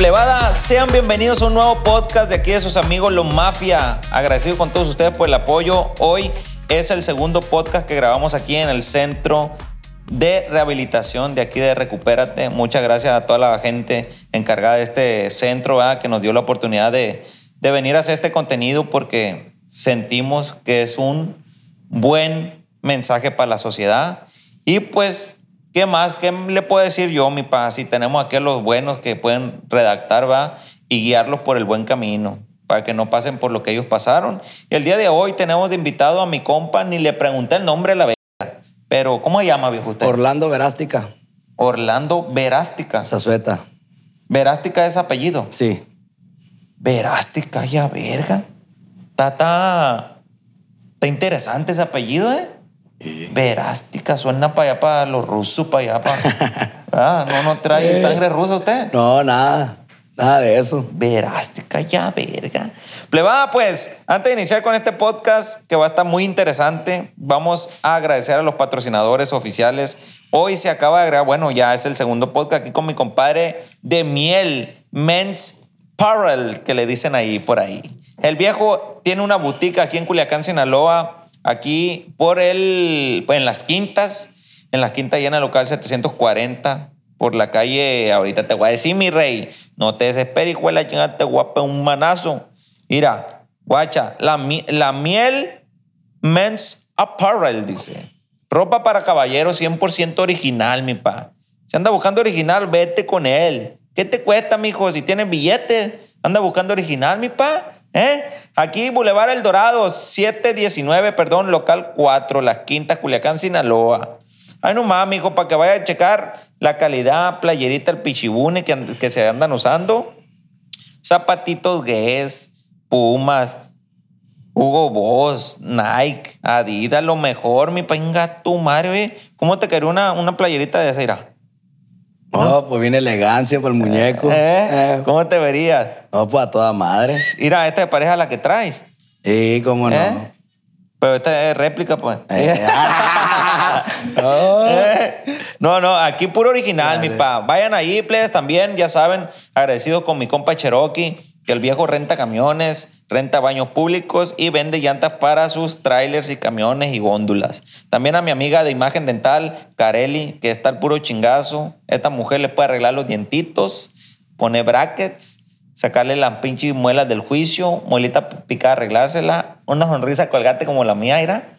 Plebada, sean bienvenidos a un nuevo podcast de aquí de sus amigos Los Mafia. Agradecido con todos ustedes por el apoyo. Hoy es el segundo podcast que grabamos aquí en el centro de rehabilitación de aquí de Recupérate. Muchas gracias a toda la gente encargada de este centro ¿verdad? que nos dio la oportunidad de, de venir a hacer este contenido porque sentimos que es un buen mensaje para la sociedad. Y pues ¿Qué más? ¿Qué le puedo decir yo, mi pa? Si tenemos aquí a los buenos que pueden redactar, va, y guiarlos por el buen camino, para que no pasen por lo que ellos pasaron. Y el día de hoy tenemos de invitado a mi compa, ni le pregunté el nombre de la verga, pero ¿cómo se llama, viejo usted? Orlando Verástica. Orlando Verástica. Zazueta. Verástica es apellido. Sí. Verástica, ya verga. Está, está, está interesante ese apellido, ¿eh? Verástica, suena para allá, para los rusos, para allá, para... Ah, ¿no, no trae sangre rusa usted? No, nada. Nada de eso. Verástica, ya, verga. Plebada, pues, antes de iniciar con este podcast, que va a estar muy interesante, vamos a agradecer a los patrocinadores oficiales. Hoy se acaba de agregar, bueno, ya es el segundo podcast aquí con mi compadre de miel, Men's Parrel, que le dicen ahí por ahí. El viejo tiene una boutique aquí en Culiacán, Sinaloa, aquí por el, en las quintas, en las quintas llena local 740, por la calle, ahorita te voy a decir, mi rey, no te desesperes, hijo de la te un manazo. Mira, guacha, la, la miel Men's Apparel, dice. Ropa para caballeros 100% original, mi pa. Si anda buscando original, vete con él. ¿Qué te cuesta, mijo? Si tienes billetes, anda buscando original, mi pa. ¿Eh? Aquí, Boulevard El Dorado, 719, perdón, local 4, Las Quintas, Culiacán, Sinaloa. Ay, no mames, hijo, para que vaya a checar la calidad, playerita, el pichibune que, que se andan usando. Zapatitos Guess, Pumas, Hugo Boss, Nike, Adidas, lo mejor, mi pinga tu madre, ¿Cómo te quería una, una playerita de esa? No, pues viene elegancia por el muñeco. ¿Eh? ¿Eh? ¿Cómo te verías? No, pues a toda madre. Mira, esta de pareja la que traes. Sí, cómo no. ¿Eh? Pero esta es réplica, pues. Eh. no. no, no, aquí puro original, mi pa. Vayan ahí, plebes, también, ya saben, agradecidos con mi compa Cherokee que el viejo renta camiones, renta baños públicos y vende llantas para sus trailers y camiones y góndulas. También a mi amiga de imagen dental, Carelli, que está al puro chingazo. Esta mujer le puede arreglar los dientitos, pone brackets, sacarle las pinches muelas del juicio, muelita picada, arreglársela, una sonrisa colgate como la mía, era,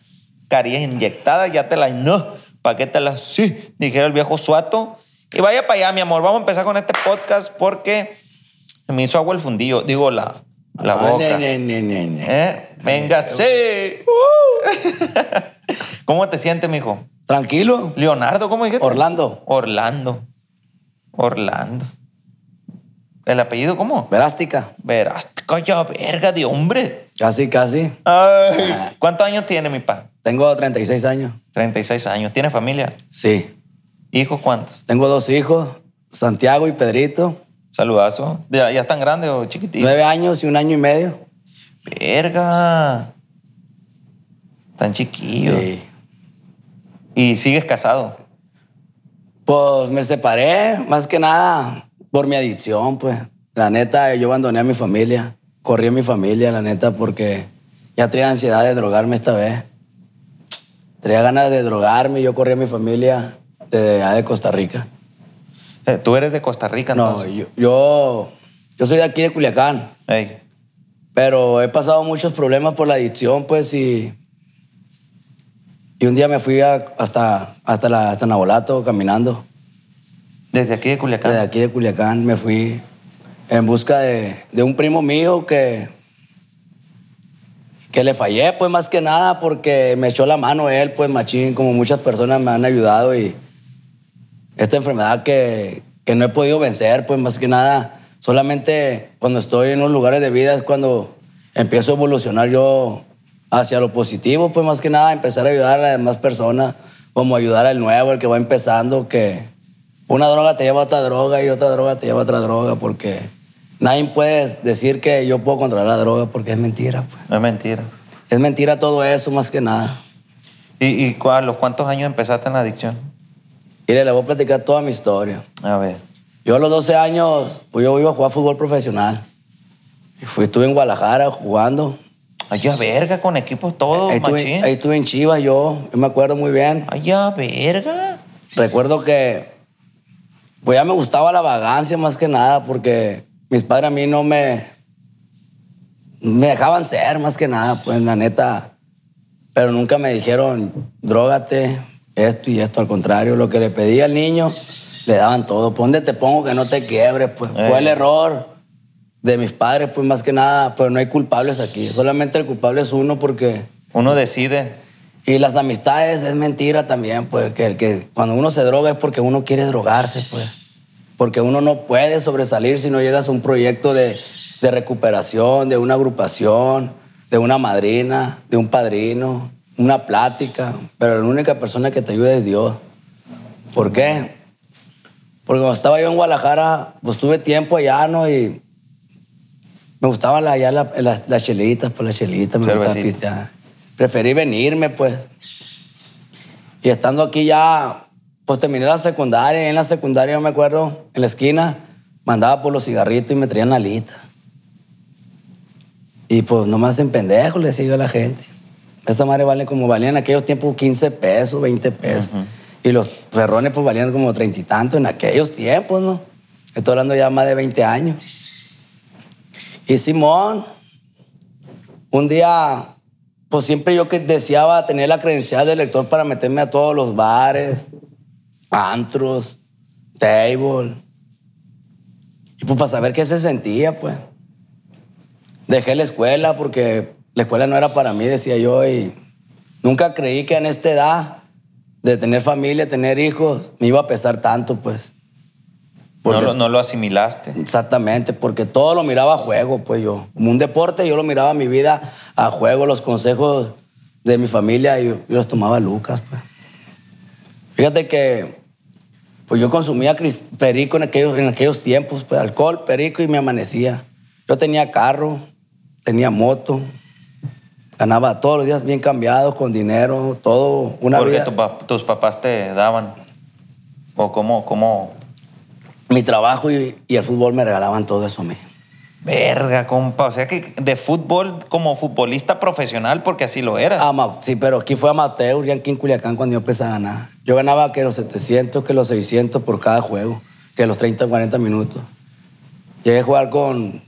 carillas inyectadas, ya te la no, ¿para qué te la sí? Dijera el viejo suato. Y vaya para allá, mi amor. Vamos a empezar con este podcast porque me hizo agua el fundillo. Digo, la, la Ah, boca. ne, ne, ne. ¿Eh? Venga, sí. ¿Cómo te sientes, mijo? Tranquilo. Leonardo, ¿cómo dijiste? Orlando. Orlando. Orlando. ¿El apellido cómo? Verástica. Verás, coño, verga de hombre. Casi, casi. Ay, ¿Cuántos años tiene mi pa? Tengo 36 años. 36 años. ¿Tiene familia? Sí. ¿Hijos cuántos? Tengo dos hijos, Santiago y Pedrito. Saludazo. ¿Ya, ya están grandes o chiquititos? Nueve años y un año y medio. Verga. Tan chiquillos. Sí. ¿Y sigues casado? Pues me separé, más que nada por mi adicción, pues. La neta, yo abandoné a mi familia. Corrí a mi familia, la neta, porque ya traía ansiedad de drogarme esta vez. Traía ganas de drogarme y yo corrí a mi familia de, Costa Rica. Eh, ¿Tú eres de Costa Rica No, entonces? yo, yo, yo soy de aquí de Culiacán, pero he pasado muchos problemas por la adicción, pues, y, y un día me fui a- hasta, hasta, la, hasta Nabolato caminando. Desde aquí de Culiacán. Desde aquí de Culiacán me fui en busca de, de un primo mío que, que le fallé, pues más que nada, porque me echó la mano él, pues machín, como muchas personas me han ayudado y esta enfermedad que, que no he podido vencer, pues más que nada, solamente cuando estoy en unos lugares de vida es cuando empiezo a evolucionar yo hacia lo positivo, pues más que nada empezar a ayudar a las demás personas, como ayudar al nuevo, el que va empezando, que una droga te lleva a otra droga y otra droga te lleva a otra droga, porque nadie puede decir que yo puedo controlar la droga porque es mentira, pues. No es mentira. Es mentira todo eso, más que nada. ¿Y, los cuántos años empezaste en la adicción? Mire, le voy a platicar toda mi historia. A ver. Yo a los 12 años, pues yo iba a jugar fútbol profesional. Y fui, estuve en Guadalajara jugando. Allá verga, con equipos todos, Ahí estuve, ahí estuve en Chivas yo, yo me acuerdo muy bien. Allá verga. Recuerdo que pues ya me gustaba la vagancia más que nada porque mis padres a mí no me me dejaban ser más que nada, pues la neta, pero nunca me dijeron drógate esto y esto, al contrario, lo que le pedía al niño le daban todo, ¿dónde te pongo que no te quiebres? Pues Eh. fue el error de mis padres, pues más que nada, pero no hay culpables aquí, solamente el culpable es uno porque Uno decide. Y las amistades es mentira también, pues, que, el que cuando uno se droga es porque uno quiere drogarse, pues. Porque uno no puede sobresalir si no llegas a un proyecto de, de recuperación, de una agrupación, de una madrina, de un padrino, una plática. Pero la única persona que te ayuda es Dios. ¿Por qué? Porque cuando estaba yo en Guadalajara, pues tuve tiempo allá, ¿no? Y me gustaban allá la- las, las chelitas, pues las chelitas, me gustaba Cervecita. pistear. Preferí venirme, pues. Y estando aquí ya, pues terminé la secundaria. Y en la secundaria, yo me acuerdo, en la esquina, mandaba por los cigarritos y me traían alitas. Y pues no me hacen pendejo, le decía yo a la gente. Esta madre vale como valían en aquellos tiempos 15 pesos, 20 pesos. Y los ferrones pues valían como treinta y tanto en aquellos tiempos, ¿no? Estoy hablando ya más de 20 años. Y Simón, un día, pues siempre yo que deseaba tener la credencial de lector para meterme a todos los bares, antros, table. Y pues para saber qué se sentía, pues. Dejé la escuela porque la escuela no era para mí, decía yo, y nunca creí que en esta edad de tener familia, tener hijos, me iba a pesar tanto, pues. No Porque- lo, no lo asimilaste. Exactamente, porque todo lo miraba a juego, pues yo. Como un deporte, yo lo miraba mi vida a juego, los consejos de mi familia, y yo, yo los tomaba Lucas, pues. Fíjate que, pues yo consumía perico en aquellos, en aquellos tiempos, pues alcohol, perico y me amanecía. Yo tenía carro, tenía moto, ganaba todos los días bien cambiado, con dinero, todo, una Porque vida. tu pa- tus papás te daban. ¿O cómo, cómo? Mi trabajo y, y el fútbol me regalaban todo eso a mí. Verga, compa. O sea que de fútbol como futbolista profesional, porque así lo. Ama- sí, pero aquí fue amateur, ya aquí en Culiacán cuando yo empecé a ganar. Yo ganaba que los 700, que los 600 por cada juego, que los 30, 40 minutos. Llegué a jugar con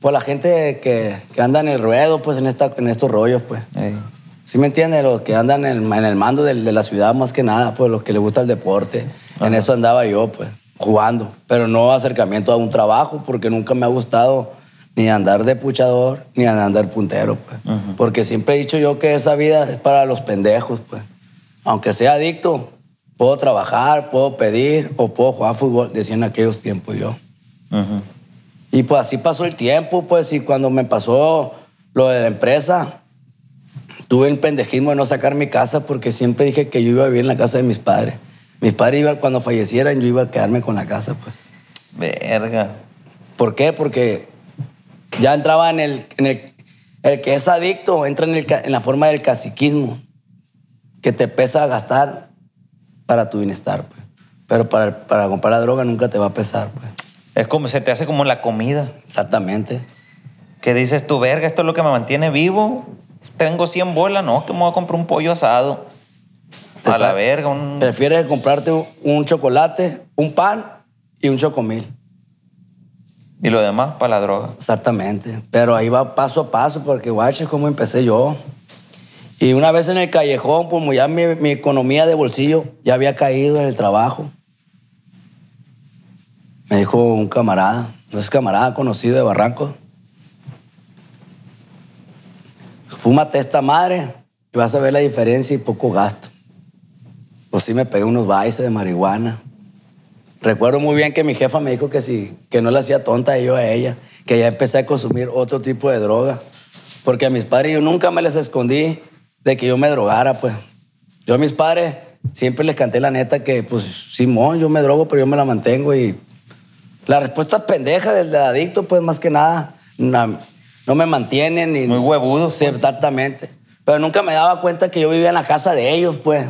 pues, la gente que, que anda en el ruedo, pues en, esta, en estos rollos, pues. Ey. ¿Sí me entiendes? Los que andan en el, en el mando de, la ciudad más que nada, pues los que les gusta el deporte. En eso andaba yo, pues, jugando. Pero no acercamiento a un trabajo, porque nunca me ha gustado ni andar de puchador, ni andar puntero, pues. Porque siempre he dicho yo que esa vida es para los pendejos, pues. Aunque sea adicto, puedo trabajar, puedo pedir o puedo jugar fútbol, decía en aquellos tiempos yo. Ujú. Y pues así pasó el tiempo, pues, y cuando me pasó lo de la empresa, tuve el pendejismo de no sacar mi casa porque siempre dije que yo iba a vivir en la casa de mis padres. Mis padres iban, cuando fallecieran, yo iba a quedarme con la casa, pues. Verga. ¿Por qué? Porque ya entraba en el, en el, el que es adicto, entra en, el en la forma del caciquismo, que te pesa gastar para tu bienestar, pues. Pero para, para comprar la droga nunca te va a pesar, pues. Es como, se te hace como la comida. Exactamente. Que dices tú, verga, esto es lo que me mantiene vivo. Tengo 100 bolas, no, que me voy a comprar un pollo asado. Te A la verga, un... Prefieres comprarte un, chocolate, un pan y un chocomil. Y lo demás para la droga. Exactamente. Pero ahí va paso a paso, porque guache, cómo empecé yo. Y una vez en el callejón, como ya mi, mi economía de bolsillo ya había caído en el trabajo, me dijo un camarada, no es camarada conocido de Barranco, fúmate esta madre y vas a ver la diferencia y poco gasto. Pues sí me pegué unos bailes de marihuana. Recuerdo muy bien que mi jefa me dijo que sí, que no le hacía tonta yo a ella, que ya empecé a consumir otro tipo de droga. Porque a mis padres yo nunca me les escondí de que yo me drogara, pues. Yo a mis padres siempre les canté la neta que, pues, Simón, yo me drogo, pero yo me la mantengo. Y la respuesta pendeja del, adicto, pues, más que nada, na- no, me mantienen. Ni, Muy huevudo, Sí, exactamente. Pero nunca me daba cuenta que yo vivía en la casa de ellos, pues.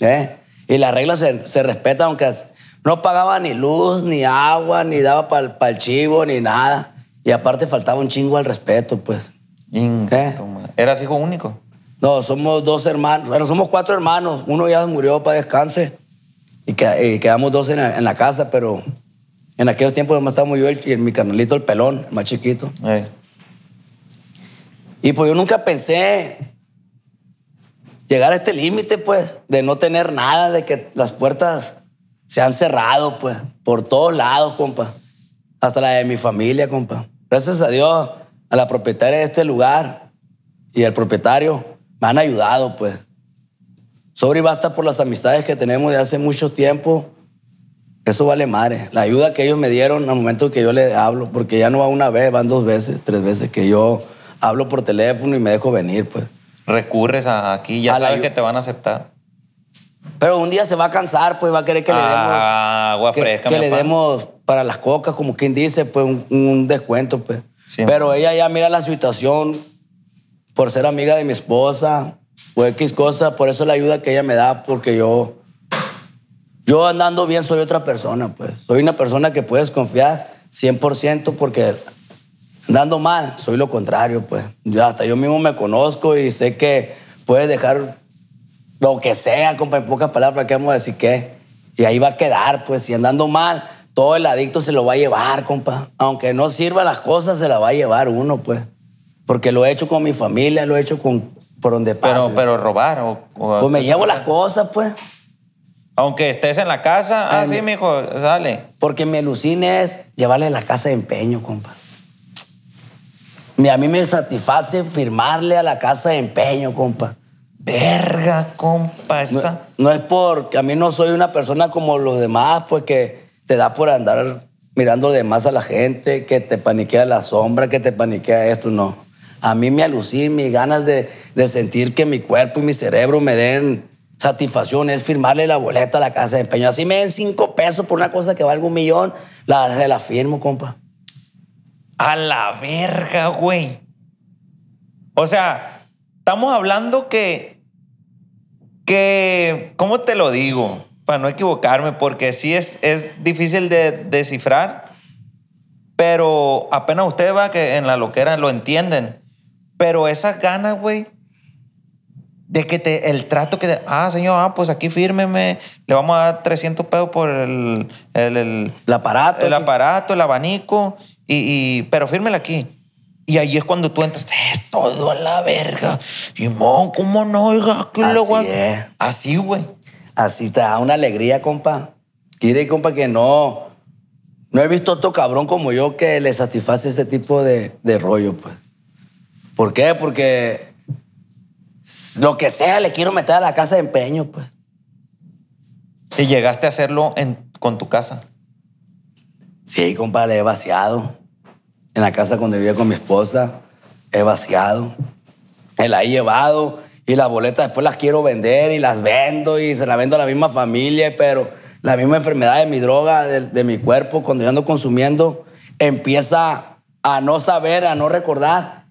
¿eh? Y las reglas se, se respetan, aunque No pagaba ni luz, ni agua, ni daba para el chivo, ni nada. Y aparte faltaba un chingo al respeto, pues. ¿Qué? madre. ¿Eras hijo único? No, somos dos hermanos. Bueno, somos cuatro hermanos. Uno ya murió para descanse. Y, que- y quedamos dos en la, en la casa, pero en aquellos tiempos nomás estábamos yo y, mi carnalito, el pelón, el más chiquito. Y pues yo nunca pensé llegar a este límite, pues, de no tener nada, de que las puertas se han cerrado, pues, por todos lados, compa. Hasta la de mi familia, compa. Gracias a Dios, a la propietaria de este lugar y el propietario me han ayudado, pues. Sobre y basta por las amistades que tenemos de hace mucho tiempo. Eso vale madre. La ayuda que ellos me dieron al momento que yo les hablo, porque ya no va una vez, van dos veces, tres veces que yo hablo por teléfono y me dejo venir, pues. Recurres a aquí, ya A sabes que te van a aceptar. Pero un día se va a cansar, pues va a querer que le demos. Agua que, fresca, que le demos para las cocas, como quien dice, pues un, un descuento, pues. Sí. Pero ella ya mira la situación por ser amiga de mi esposa, o X cosa, por eso la ayuda que ella me da, porque yo. Yo andando bien soy otra persona, pues. Soy una persona que puedes confiar 100% porque andando mal soy lo contrario, pues. Yo hasta yo mismo me conozco y sé que puedes dejar lo que sea, compa, en pocas palabras, ¿qué vamos a decir qué? Y ahí va a quedar, pues, si andando mal, todo el adicto se lo va a llevar, compa. Aunque no sirva las cosas, se la va a llevar uno, pues. Porque lo he hecho con mi familia, lo he hecho con por donde pase. Pero, pero robar o, o- pues me llevo las cosas, pues. Aunque estés en la casa, ah, Ay, sí, mi- mijo, sale. Porque mi alucine es llevarle la casa de empeño, compa. A mí me satisface firmarle a la casa de empeño, compa. Verga, compa, No, esa. no es porque a mí no soy una persona como los demás, pues que te da por andar mirando de más a la gente, que te paniquea la sombra, que te paniquea esto, no. A mí me alucina, mis ganas de, de sentir que mi cuerpo y mi cerebro me den satisfacción es firmarle la boleta a la casa de empeño. Así me den cinco pesos por una cosa que valga un millón, la, se la firmo, compa. A la verga, güey. O sea, estamos hablando que. que. ¿Cómo te lo digo? Para no equivocarme, porque sí es, es difícil de descifrar. Pero apenas ustedes va que en la loquera lo entienden. Pero esas ganas, güey, de que te, el trato que, te- ah, señor, ah, pues aquí fírmeme, le vamos a dar 300 pesos por el, el, el- El aparato. el aparato, el abanico, y, y- pero fírmela aquí. Y ahí es cuando tú entras, es todo a la verga. Y mon, ¿cómo no? Oiga, ¿qué le Así a-?" es. Así, güey. Así te da una alegría, compa. Quiere, compa, que no. No he visto otro cabrón como yo que le satisface ese tipo de, de rollo, pues. ¿Por qué? Porque lo que sea le quiero meter a la casa de empeño, pues. Y llegaste a hacerlo en, con tu casa. Sí, compa, le he vaciado. En la casa cuando vivía con mi esposa, he vaciado. Me la he llevado y las boletas después las quiero vender y las vendo y se las vendo a la misma familia, pero la misma enfermedad de mi droga, de, mi cuerpo, cuando yo ando consumiendo, empieza a no saber, a no recordar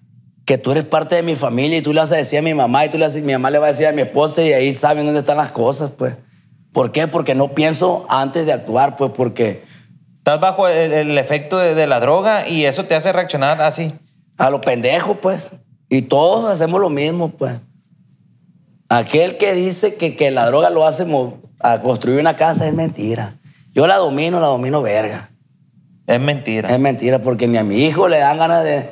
que tú eres parte de mi familia y tú le vas a decir a mi mamá y tú le vas mi mamá le va a decir a mi esposa y ahí saben dónde están las cosas, pues. ¿Por qué? Porque no pienso antes de actuar, pues porque Estás bajo el, el efecto de, de la droga y eso te hace reaccionar así. A los pendejos, pues. Y todos hacemos lo mismo, pues. Aquel que dice que, que la droga lo hace a construir una casa es mentira. Yo la domino, la domino verga. Es mentira. Es mentira porque ni a mi hijo le dan ganas de,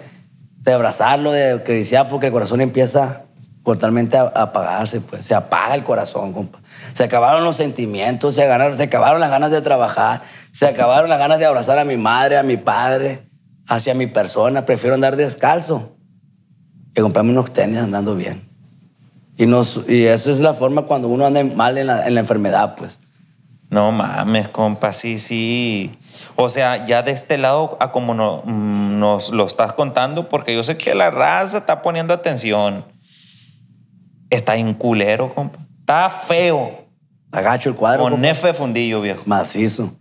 de abrazarlo, de acariciar, porque el corazón empieza totalmente apagarse, pues. Se apaga el corazón, compa. Se acabaron los sentimientos, se, agarraron- se acabaron las ganas de trabajar, se acabaron las ganas de abrazar a mi madre, a mi padre, hacia mi persona. Prefiero andar descalzo que comprarme unos tenis andando bien. Y, nos, y eso es la forma cuando uno anda mal en la, en la enfermedad, pues. No mames, compa, sí, sí. O sea, ya de este lado, a como no- mm, nos lo estás contando, porque yo sé que la raza está poniendo atención. Está en culero, compa. Está feo. Agacho el cuadro. Con compa. F fundillo, viejo. Macizo.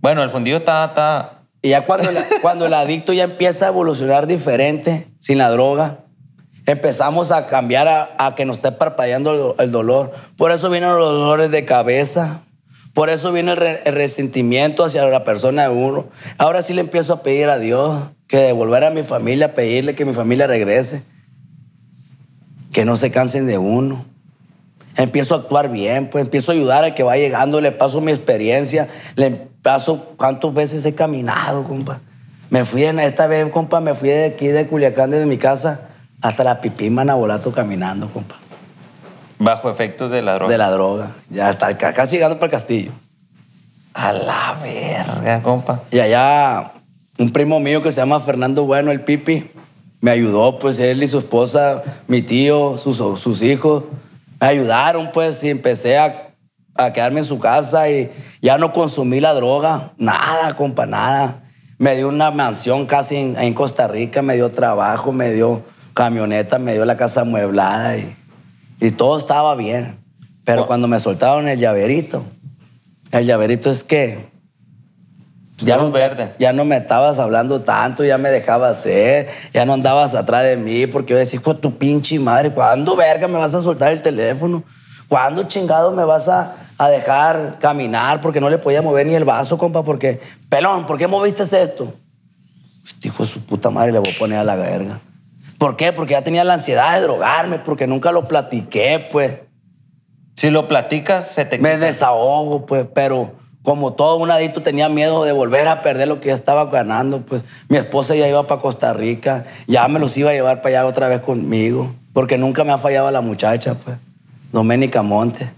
Bueno, el fundillo está, está. Y ya cuando, la- cuando el adicto ya empieza a evolucionar diferente, sin la droga, empezamos a cambiar a, a que nos esté parpadeando el, el dolor. Por eso vienen los dolores de cabeza, Por eso viene el, re- el resentimiento hacia la persona de uno. Ahora sí le empiezo a pedir a Dios que devolver a mi familia, pedirle que mi familia regrese. Que no se cansen de uno. Empiezo a actuar bien, pues empiezo a ayudar al que va llegando, le paso mi experiencia, le paso cuántas veces he caminado, compa. Me fui en esta vez, compa, me fui de aquí de Culiacán, desde mi casa, hasta la pipí Manabolato caminando, compa. Bajo efectos de la droga. De la droga. Ya hasta ca- casi llegando para el castillo. A la verga, compa. Y allá un primo mío que se llama Fernando Bueno, el Pipi, me ayudó, pues él y su esposa, mi tío, sus, sus hijos, me ayudaron, pues, y empecé a, a quedarme en su casa y ya no consumí la droga, nada, compa, nada. Me dio una mansión casi en, en Costa Rica, me dio trabajo, me dio camioneta, me dio la casa amueblada y, y todo estaba bien. Pero Wow. cuando me soltaron el llaverito, el llaverito es que ya no, verde. ya no me estabas hablando tanto, ya me dejabas hacer, ya no andabas atrás de mí, porque yo decía, hijo tu pinche madre, ¿cuándo verga me vas a soltar el teléfono? ¿Cuándo chingado me vas a, a dejar caminar? Porque no le podía mover ni el vaso, compa, porque, pelón, ¿por qué moviste esto? Este hijo de su puta madre le voy a poner a la verga. ¿Por qué? Porque ya tenía la ansiedad de drogarme, porque nunca lo platiqué, pues. Si lo platicas, se te Me desahogo, pues, pero como todo un adicto tenía miedo de volver a perder lo que ya estaba ganando, pues mi esposa ya iba para Costa Rica, ya me los iba a llevar para allá otra vez conmigo, porque nunca me ha fallado la muchacha, pues, Doménica Monte.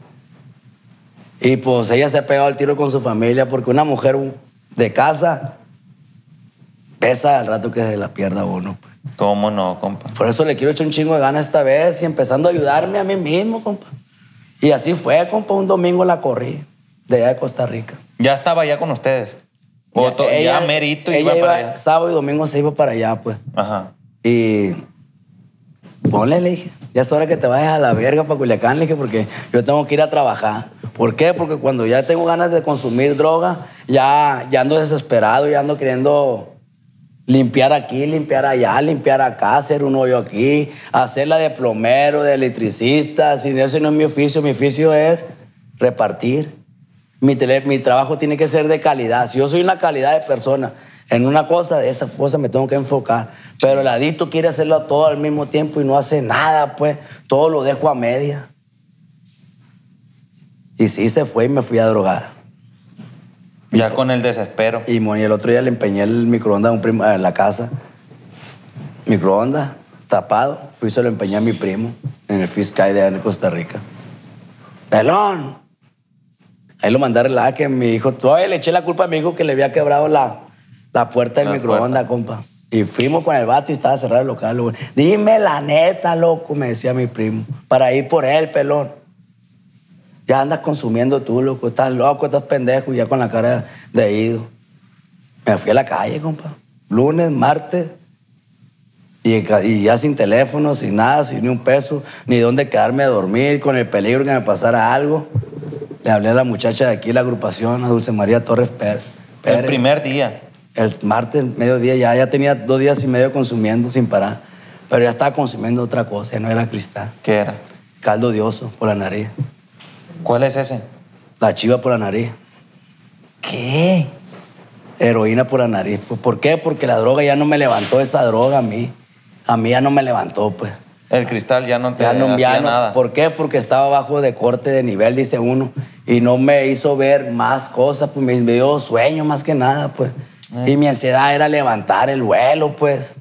Y pues ella se ha pegado al tiro con su familia, porque una mujer de casa pesa al rato que se la pierda uno, pues. ¿Cómo no, compa? Por eso le quiero echar un chingo de ganas esta vez y empezando a ayudarme a mí mismo, compa. Y así fue, compa. Un domingo la corrí de allá de Costa Rica. Ya estaba ya con ustedes. O to- ya merito ella iba para allá. Sábado y domingo se iba para allá, pues. Ajá. Y ponle, le dije, ya es hora que te vayas a la verga para Culiacán, le dije, porque yo tengo que ir a trabajar. ¿Por qué? Porque cuando ya tengo ganas de consumir droga, ya, ya ando desesperado, ya ando queriendo limpiar aquí, limpiar allá, limpiar acá, hacer un hoyo aquí, hacerla de plomero, de electricista. Si ese no es mi oficio, mi oficio es repartir. Mi, tele- mi trabajo tiene que ser de calidad. Si yo soy una calidad de persona en una cosa, de esa cosa me tengo que enfocar. Pero el adicto quiere hacerlo todo al mismo tiempo y no hace nada, pues. Todo lo dejo a media. Y sí se fue y me fui a drogar. Ya con el desespero. Y, el otro día le empeñé el microondas a un primo en la casa. Microondas, tapado. Fui y se lo empeñé a mi primo en el Fiscay de Costa Rica. ¡Pelón! Ahí lo mandé a arreglar que mi hijo... Todavía le eché la culpa a mi hijo que le había quebrado la, la puerta del La microondas, compa. Y fuimos con el vato y estaba cerrado el local. güey. Dime la neta, loco, me decía mi primo. Para ir por él, pelón. Ya andas consumiendo tú, loco. Estás loco, estás pendejo, ya con la cara de ido. Me fui a la calle, compa. Lunes, martes. Y, y ya sin teléfono, sin nada, sin ni un peso, ni dónde quedarme a dormir, con el peligro que me pasara algo. Le hablé a la muchacha de aquí, la agrupación, a Dulce María Torres Pérez. El primer día. El martes, mediodía, ya, ya tenía dos días y medio consumiendo sin parar. Pero ya estaba consumiendo otra cosa, ya no era cristal. ¿Qué era? Caldo de oso por la nariz. ¿Cuál es ese? La chiva por la nariz. ¿Qué? Heroína por la nariz. Pues, ¿Por qué? Porque la droga ya no me levantó esa droga a mí. A mí ya no me levantó, pues. El cristal ya no te Ya no, hacía ya no- nada. ¿Por qué? Porque estaba bajo de corte de nivel, dice uno. Y no me hizo ver más cosas, pues me me dio sueño más que nada, pues. Y mi ansiedad era levantar el vuelo, pues.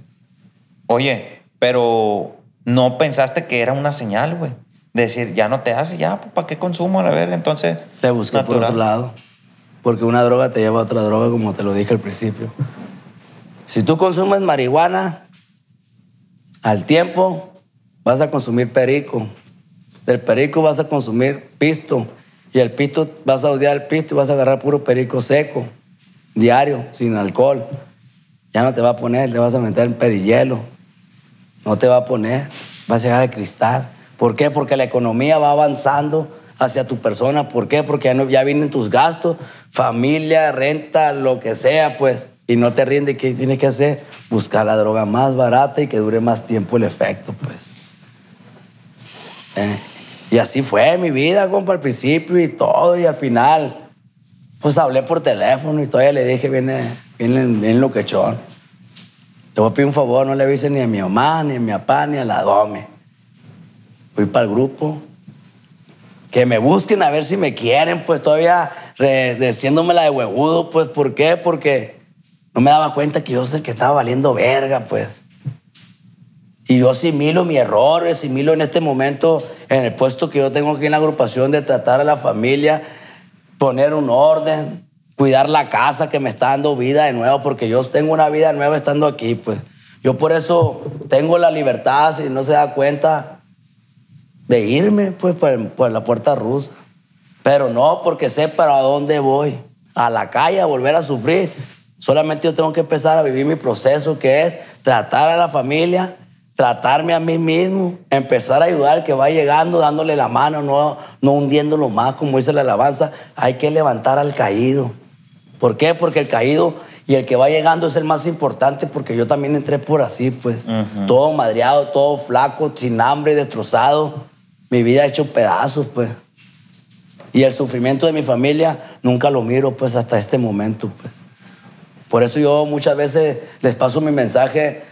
Oye, pero no pensaste que era una señal, güey. Decir, ya no te hace, ya, pues, ¿para qué consumo a la verga? Entonces. Le busqué por otro lado. Porque una droga te lleva a otra droga, como te lo dije al principio. Si tú consumes marihuana, al tiempo vas a consumir perico. Del perico vas a consumir pisto. Y el pisto vas a odiar el pisto y vas a agarrar puro perico seco, diario, sin alcohol. Ya no te va a poner, le vas a meter el perillelo. No te va a poner, vas a llegar al cristal. ¿Por qué? Porque la economía va avanzando hacia tu persona. ¿Por qué? Porque ya, no- ya vienen tus gastos, familia, renta, lo que sea, pues. Y no te rinde, ¿qué tienes que hacer? Buscar la droga más barata y que dure más tiempo el efecto, pues. Eh, Y así fue mi vida, compa, al principio y todo, y al final Pues hablé por teléfono y todavía le dije, viene, viene, viene loquechón. Te voy a pedir un favor, no le avises ni a mi mamá, ni a mi papá, ni a la dome. Fui para el grupo. Que me busquen a ver si me quieren, pues todavía diciéndome la de huevudo, pues ¿por qué? Porque no me daba cuenta que yo sé que estaba valiendo verga, pues. Y yo asimilo mi error, asimilo en este momento, en el puesto que yo tengo aquí en la agrupación, de tratar a la familia, poner un orden, cuidar la casa que me está dando vida de nuevo, porque yo tengo una vida nueva estando aquí, pues. Yo por eso tengo la libertad, si no se da cuenta, de irme, pues, por, por la puerta rusa. Pero no porque sé para dónde voy. A la calle, a volver a sufrir. Solamente yo tengo que empezar a vivir mi proceso, que es tratar a la familia, tratarme a mí mismo, empezar a ayudar al que va llegando, dándole la mano, no, no hundiéndolo más, como dice la alabanza. Hay que levantar al caído. ¿Por qué? Porque el caído y el que va llegando es el más importante, porque yo también entré por así, pues. Todo madreado, todo flaco, sin hambre, destrozado. Mi vida hecho pedazos, pues. Y el sufrimiento de mi familia nunca lo miro, pues, hasta este momento, pues. Por eso yo muchas veces les paso mi mensaje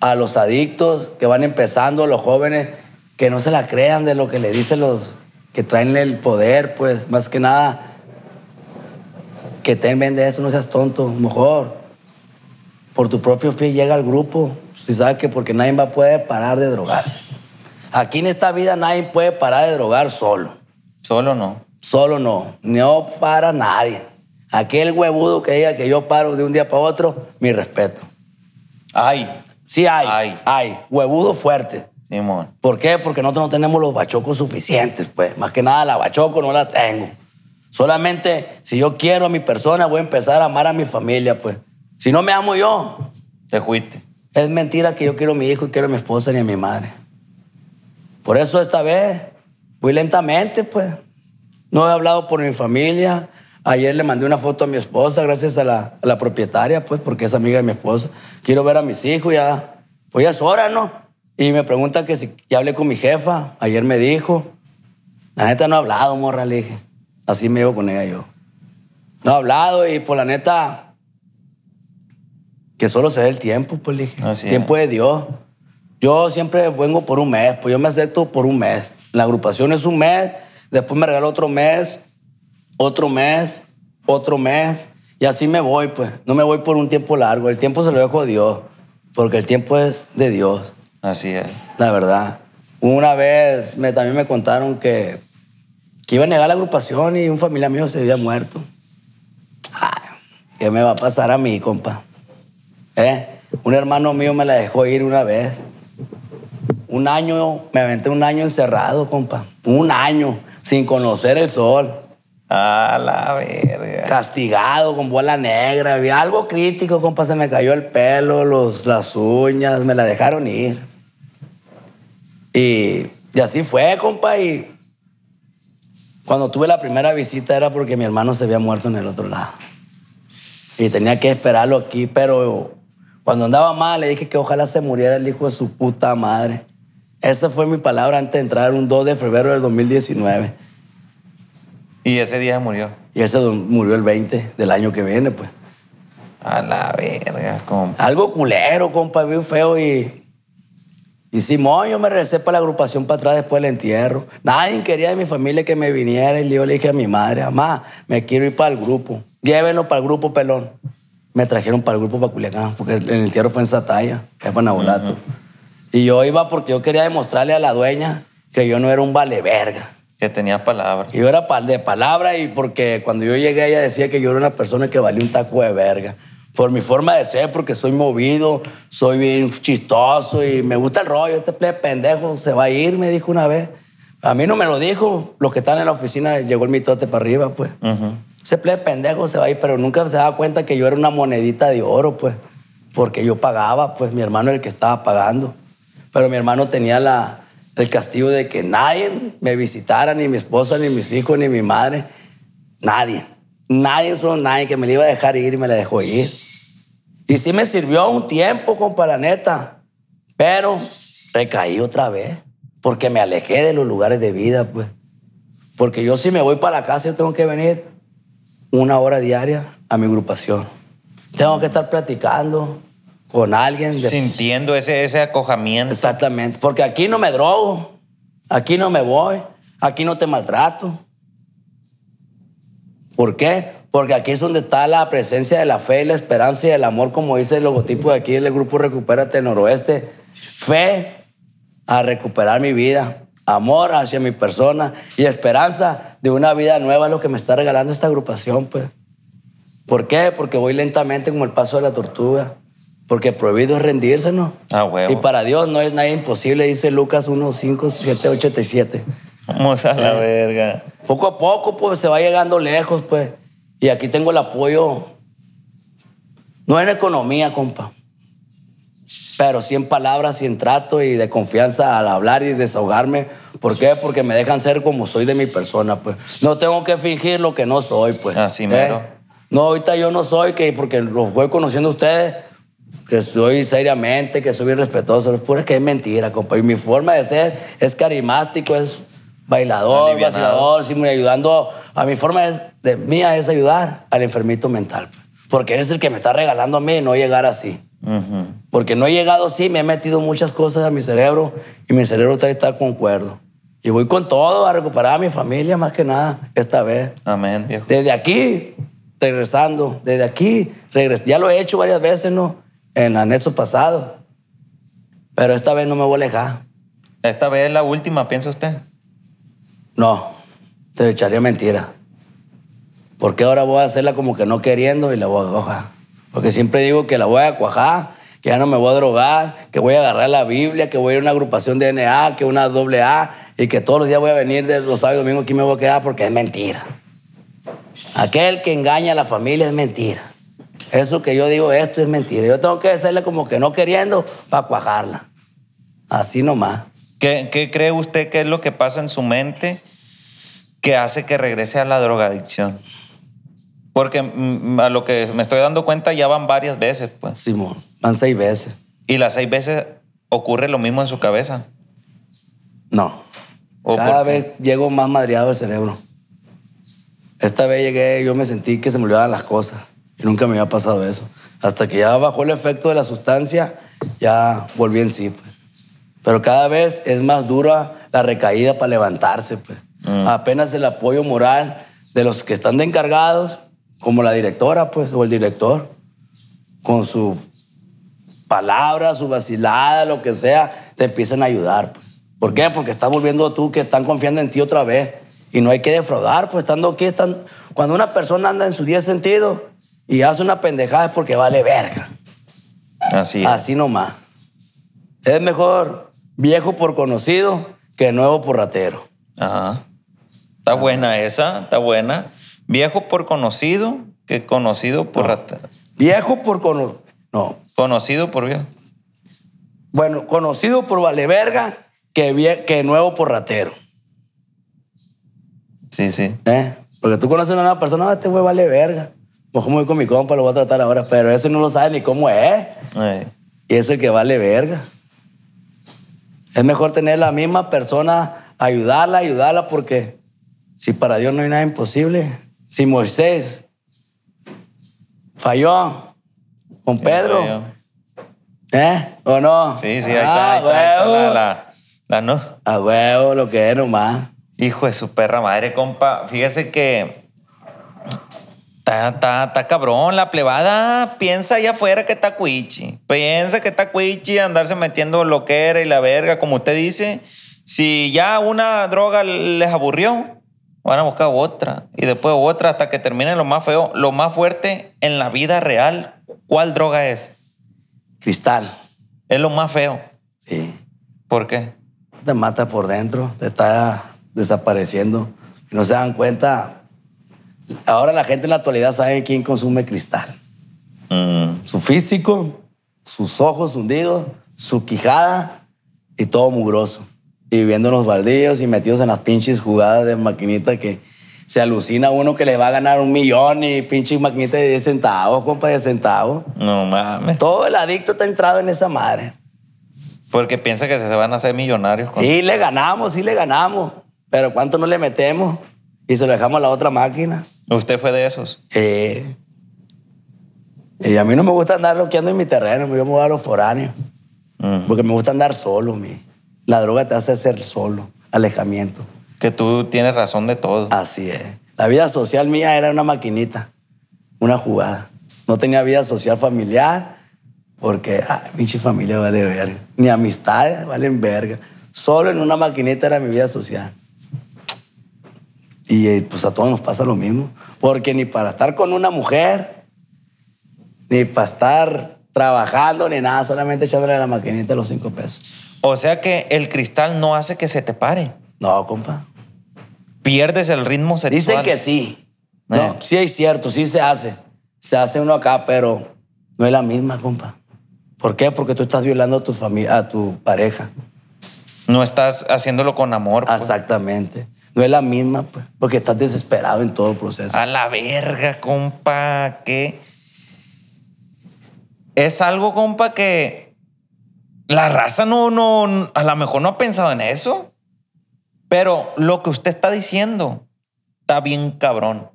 a los adictos que van empezando, a los jóvenes, que no se la crean de lo que le dicen los que traen el poder, pues, más que nada, que te vende eso, no seas tonto, mejor. Por tu propio pie llega al grupo, si sabes que porque nadie va a poder parar de drogarse. Aquí en esta vida nadie puede parar de drogar solo. Solo no. Solo no. No para nadie. Aquel huevudo que diga que yo paro de un día para otro, mi respeto. Ay, Sí hay, Hay. hay. Huevudo fuerte. Simón. ¿Por qué? Porque nosotros no tenemos los bachocos suficientes, pues. Más que nada la bachoco no la tengo. Solamente si yo quiero a mi persona, voy a empezar a amar a mi familia, pues. Si no me amo yo, Te fuiste. es mentira que yo quiero a mi hijo y quiero a mi esposa ni a mi madre. Por eso esta vez voy lentamente, pues. No he hablado por mi familia. Ayer le mandé una foto a mi esposa, gracias a la, a la propietaria, pues, porque es amiga de mi esposa. Quiero ver a mis hijos ya. Pues ya es hora, ¿no? Y me pregunta que si ya hablé con mi jefa. Ayer me dijo. La neta no he hablado, morra, le dije. Así me llevo con ella yo. No he hablado y por la neta, que solo se dé el tiempo, pues le dije. Así tiempo de Dios. Yo siempre vengo por un mes, pues yo me acepto por un mes. La agrupación es un mes, después me regalo otro mes, otro mes, otro mes, y así me voy, pues. No me voy por un tiempo largo, el tiempo se lo dejo a Dios, porque el tiempo es de Dios, Así es. la verdad. Una vez me, también me contaron que, que iba a negar la agrupación y un familiar mío se había muerto. Ay, ¿Qué me va a pasar a mí, compa? ¿Eh? Un hermano mío me la dejó ir una vez. Un año, me aventé un año encerrado, compa. Un año, sin conocer el sol. A la verga. Castigado, con bola negra. Había algo crítico, compa. Se me cayó el pelo, los, las uñas, me la dejaron ir. Y, y así fue, compa. Y cuando tuve la primera visita era porque mi hermano se había muerto en el otro lado. Y tenía que esperarlo aquí, pero cuando andaba mal le dije que ojalá se muriera el hijo de su puta madre. Esa fue mi palabra antes de entrar un 2 de febrero del 2019. Y ese día murió. Y él se murió el 20 del año que viene, pues. A la verga, compa. Algo culero, compa, bien feo y... Y Simón, yo me regresé para la agrupación para atrás después del entierro. Nadie quería de mi familia que me viniera y yo le dije a mi madre, mamá, me quiero ir para el grupo. Llévenlo para el grupo pelón. Me trajeron para el grupo para Culiacán, porque el entierro fue en Sataya, que es para Nabolato. Y yo iba porque yo quería demostrarle a la dueña que yo no era un vale verga. Que tenía palabras. Que yo era de palabra y porque cuando yo llegué ella decía que yo era una persona que valía un taco de verga. Por mi forma de ser, porque soy movido, soy bien chistoso y me gusta el rollo. Este plebe pendejo se va a ir, me dijo una vez. A mí no me lo dijo. Los que están en la oficina llegó el mitote para arriba, pues. Ese plebe pendejo se va a ir, pero nunca se daba cuenta que yo era una monedita de oro, pues. Porque yo pagaba, pues mi hermano era el que estaba pagando. Pero mi hermano tenía la, el castigo de que nadie me visitara, ni mi esposa, ni mis hijos, ni mi madre. Nadie. Nadie, solo nadie que me le iba a dejar ir y me la dejó ir. Y sí me sirvió un tiempo, compa, la neta. Pero recaí otra vez. Porque me alejé de los lugares de vida, pues. Porque yo si me voy para la casa, yo tengo que venir una hora diaria a mi agrupación. Tengo que estar platicando con alguien. de- Sintiendo ese, ese acojamiento. Exactamente, porque aquí no me drogo, aquí no me voy, aquí no te maltrato. ¿Por qué? Porque aquí es donde está la presencia de la fe, la esperanza y el amor, como dice el logotipo de aquí del grupo Recupérate Noroeste. Fe a recuperar mi vida, amor hacia mi persona y esperanza de una vida nueva, lo que me está regalando esta agrupación, pues. ¿Por qué? Porque voy lentamente como el paso de la tortuga. Porque prohibido es rendirse, ¿no? Ah, huevo. Y para Dios no es nada imposible, dice Lucas 1, 5, 7, 87. Vamos a la verga. Poco a poco, pues, se va llegando lejos, pues. Y aquí tengo el apoyo, no en economía, compa, pero sí en palabras y en trato y de confianza al hablar y desahogarme. ¿Por qué? Porque me dejan ser como soy de mi persona, pues. No tengo que fingir lo que no soy, pues. Así mero. No, ahorita yo no soy, que porque los voy conociendo a ustedes, que soy seriamente, que soy bien respetuoso. Es pura que es mentira, compa. Y mi forma de ser es carismático, es bailador, Alivianado. vacilador, sí, ayudando. A mi forma es- de mía es ayudar al enfermito mental. pues. Porque eres el que me está regalando a mí no llegar así. Ujú. Porque no he llegado así, me he metido muchas cosas a mi cerebro y mi cerebro todavía está concuerdo. Y voy con todo a recuperar a mi familia más que nada esta vez. Amén, viejo. Desde aquí, regresando, desde aquí, regres ya lo he hecho varias veces, ¿no? En anexos pasados. Pero esta vez no me voy a alejar. Esta vez es la última, piensa usted. No, se le echaría mentira. Porque ahora voy a hacerla como que no queriendo y la voy a cuajar. Porque siempre digo que la voy a cuajar, que ya no me voy a drogar, que voy a agarrar la Biblia, que voy a ir a una agrupación de NA, que una doble A, y que todos los días voy a venir de los sábados y domingos aquí me voy a quedar porque es mentira. Aquel que engaña a la familia es mentira. Eso que yo digo, esto es mentira. Yo tengo que hacerla como que no queriendo para cuajarla. Así nomás. ¿Qué, qué cree usted que es lo que pasa en su mente que hace que regrese a la drogadicción? Porque mm, a lo que me estoy dando cuenta ya van varias veces, pues. Simón, van seis veces. Y las seis veces ocurre lo mismo en su cabeza. No. ¿O Cada vez llego más madreado el cerebro. Esta vez llegué, yo me sentí que se me olvidaban las cosas. Y nunca me había pasado eso. Hasta que ya bajó el efecto de la sustancia, ya volví en sí. Pues. Pero cada vez es más dura la recaída para levantarse. Pues. Apenas el apoyo moral de los que están de encargados, como la directora pues, o el director, con su palabra, su vacilada, lo que sea, te empiezan a ayudar, pues. ¿Por qué? Porque estás volviendo tú que están confiando en ti otra vez. Y no hay que defraudar, pues estando aquí, están... cuando una persona anda en su 10 sentidos y hace una pendejada es porque vale verga. Así es. Así nomás. Es mejor viejo por conocido que nuevo por ratero. Ajá. Está buena esa, está buena. Viejo por conocido que conocido por rata- Viejo por conocido. No. Conocido por viejo. Bueno, conocido por vale verga que, vie- que nuevo por ratero. Sí, sí. ¿Eh? Porque tú conoces a una persona, "Ah, este güey vale verga. Pues como voy con mi compa, lo voy a tratar ahora, pero ese no lo sabe ni cómo es. Ay. Y es el que vale verga. Es mejor tener la misma persona, ayudarla, ayudarla, porque si para Dios no hay nada imposible. Si Moisés falló con Pedro, ¿eh? ¿O no? Sí, sí, ahí está, ahí está, ahí está Ah, la, la- la no. A huevo, lo que es nomás. Hijo de su perra madre, compa. Fíjese que está, está, está cabrón. La plebada piensa allá afuera que está cuichi. Piensa que está cuichi, andarse metiendo lo que era y la verga, como usted dice. Si ya una droga les aburrió, van a buscar otra. Y después otra hasta que termine lo más feo. Lo más fuerte en la vida real, ¿cuál droga es? Cristal. Es lo más feo. Sí. ¿Por qué? te mata por dentro, te está desapareciendo. Y no se dan cuenta. Ahora la gente en la actualidad sabe quién consume cristal. Mm, Su físico, sus ojos hundidos, su quijada y todo mugroso. Y viviendo en los baldíos y metidos en las pinches jugadas de maquinita que se alucina uno que le va a ganar un millón y pinche maquinita de 10 centavos, compa, de centavos. no mames. Todo el adicto está entrado en esa madre. Porque piensa que se van a hacer millonarios con Y le ganamos, sí le ganamos. Pero ¿cuánto no le metemos? Y se lo dejamos a la otra máquina. ¿Usted fue de esos? Eh, y a mí no me gusta andar loqueando en mi terreno, yo me voy a los foráneos. Mm. Porque me gusta andar solo, mi. La droga te hace ser solo, alejamiento. Que tú tienes razón de todo. Así es. La vida social mía era una maquinita, una jugada. No tenía vida social familiar porque, ah, pinche familia vale verga. Ni amistades valen verga. Solo en una maquinita era mi vida social. Y eh, pues a todos nos pasa lo mismo. Porque ni para estar con una mujer, ni para estar trabajando, ni nada, solamente echándole a la maquinita los cinco pesos. O sea que el cristal no hace que se te pare. No, compa. Pierdes el ritmo sexual. Dicen que sí. No, Eh. sí es cierto, sí se hace. Se hace uno acá, pero no es la misma, compa. ¿Por qué? Porque tú estás violando a tu familia, a tu pareja. No estás haciéndolo con amor. pues. No es la misma, pues, porque estás desesperado en todo el proceso. A la verga, compa, que es algo, compa, que la raza no, no, a lo mejor no ha pensado en eso, pero lo que usted está diciendo está bien cabrón.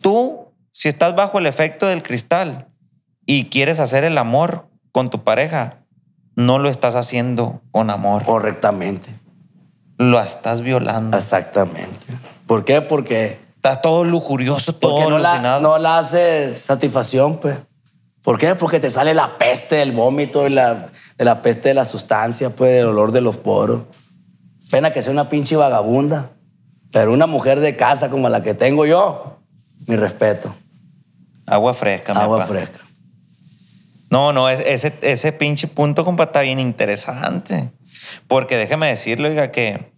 Tú, si estás bajo el efecto del cristal y quieres hacer el amor con tu pareja, no lo estás haciendo con amor, Correctamente. Lo estás violando. Exactamente. ¿Por qué? Porque, Estás todo lujurioso, todo porque no, la, no la haces satisfacción, pues. ¿Por qué? Porque te sale la peste del vómito y la, de la peste de la sustancia, pues, del olor de los poros. Pena que sea una pinche vagabunda. Pero una mujer de casa como la que tengo yo, mi respeto. Agua fresca, Agua fresca. No, no, es- ese, ese pinche punto, compa, está bien interesante. Porque déjeme decirle, oiga, que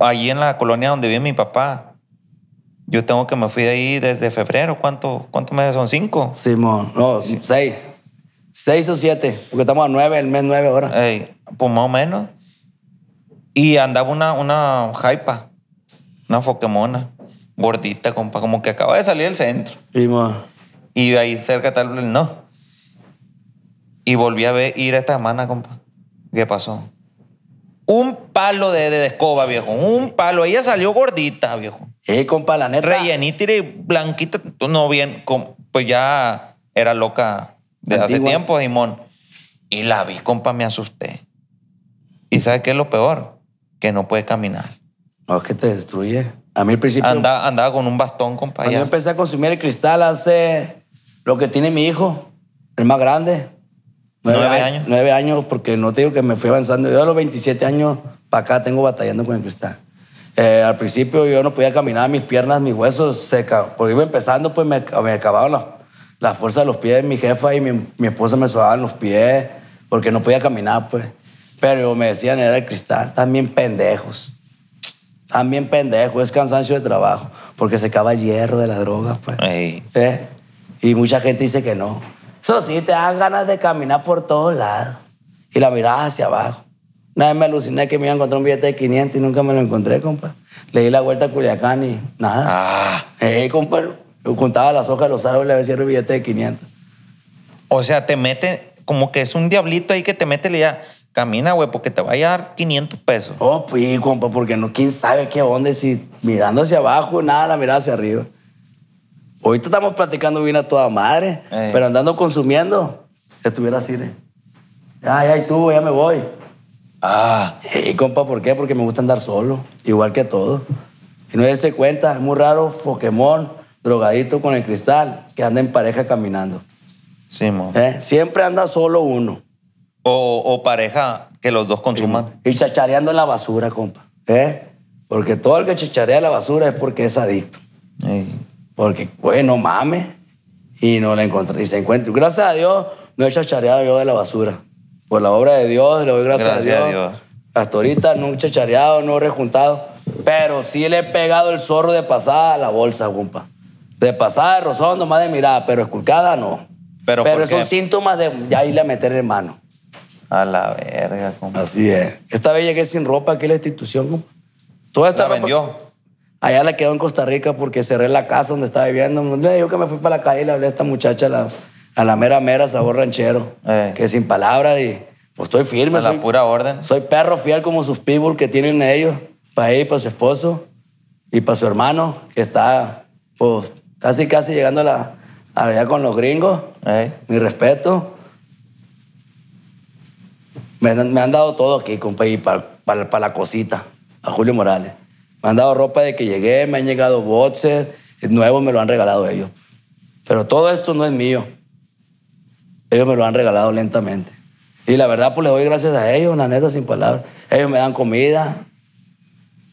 allí en la colonia donde vive mi papá, yo tengo que me fui de ahí desde febrero. ¿Cuánto, cuántos meses son? ¿Cinco? Simón, no, seis. Seis o siete, porque estamos a nueve, el mes nueve ahora. Ey, pues más o menos. Y andaba una, una jaipa, una foquemona, gordita, compa, como que acaba de salir del centro. Simón. Y ahí cerca tal, no. Y volví a ver, ir esta semana, compa. ¿Qué pasó? Un palo de, de escoba, viejo. Un palo. Ella salió gordita, viejo. Eh, compa, la neta. Rellenita y blanquita. No bien, pues ya era loca de hace tiempo, Simón. Y la vi, compa, me asusté. ¿Y sabes qué es lo peor? Que no puede caminar. No, es que te destruye. A mí al principio, Anda, andaba con un bastón, compa. cuando yo empecé a consumir el cristal hace lo que tiene mi hijo, el más grande. Nueve años. Nueve años, porque no te digo que me fui avanzando. Yo a los 27 años para acá tengo batallando con el cristal. Eh, al principio yo no podía caminar, mis piernas, mis huesos se Porque iba empezando, pues me, me acababan las la fuerza de los pies. Mi jefa y mi, mi esposa me sobaban los pies porque no podía caminar, pues. Pero me decían, era el cristal. También pendejos. También pendejos. Es cansancio de trabajo. Porque se acaba el hierro de la droga, pues. ¿Eh? Y mucha gente dice que no. Eso sí, te dan ganas de caminar por todos lados. Y la mirada hacia abajo. Una vez me aluciné que me iba a encontrar un billete de 500 y nunca me lo encontré, compa. Le di la vuelta a Culiacán y nada. Ah. Eh, compa, yo contaba las hojas de los árboles a ver si era un billete de 500. O sea, te mete, como que es un diablito ahí que te mete y le ya, camina, güey, porque te va a dar 500 pesos. Oh, pues, compa, porque no, quién sabe qué onda, si mirando hacia abajo, nada, la mirada hacia arriba. Ahorita estamos platicando bien a toda madre, Eh. pero andando consumiendo, estuviera así de. Ya, ya, y tú, ya me voy. Ah. Y compa, ¿por qué? Porque me gusta andar solo, igual que todo. Y no se cuenta, es muy raro Pokémon, drogadito con el cristal, que anda en pareja caminando. Sí, mo. ¿eh? Siempre anda solo uno. O, o pareja que los dos consuman. Y chachareando en la basura, compa. ¿eh? Porque todo el que chacharea en la basura es porque es adicto. Ey. Porque, güey, no mames. Y no la encontré. Y se encuentra. Gracias a Dios, no he chachareado yo de la basura. Por la obra de Dios, le doy gracias, Gracias a a Dios. Dios. Hasta ahorita no he chachareado, no he rejuntado. Pero sí le he pegado el zorro de pasada a la bolsa, compa. De pasada de rozón, nomás de mirada, pero esculcada no. ¿Pero por son síntomas de ya irle a meter en mano. A la verga, compa. Así es. Esta vez llegué sin ropa aquí a la institución, compa. Toda esta La ropa- vendió. Allá la quedó en Costa Rica porque cerré la casa donde estaba viviendo. Le digo que me fui para la calle y le hablé a esta muchacha, a la, a la mera mera sabor ranchero. Eh. Que sin palabras y pues estoy firme. A la Soy, pura orden. soy perro fiel como sus pitbull que tienen ellos para ella y para su esposo. Y para su hermano, que está pues casi, casi llegando a la, allá con los gringos. Ey. Mi respeto. Me, han- me han dado todo aquí, compa, y para la cosita, a Julio Morales. Me han dado ropa de que llegué, me han llegado boxers nuevos, me lo han regalado ellos. Pero todo esto no es mío. Ellos me lo han regalado lentamente. Y la verdad, pues le doy gracias a ellos, la neta, sin palabras. Ellos me dan comida.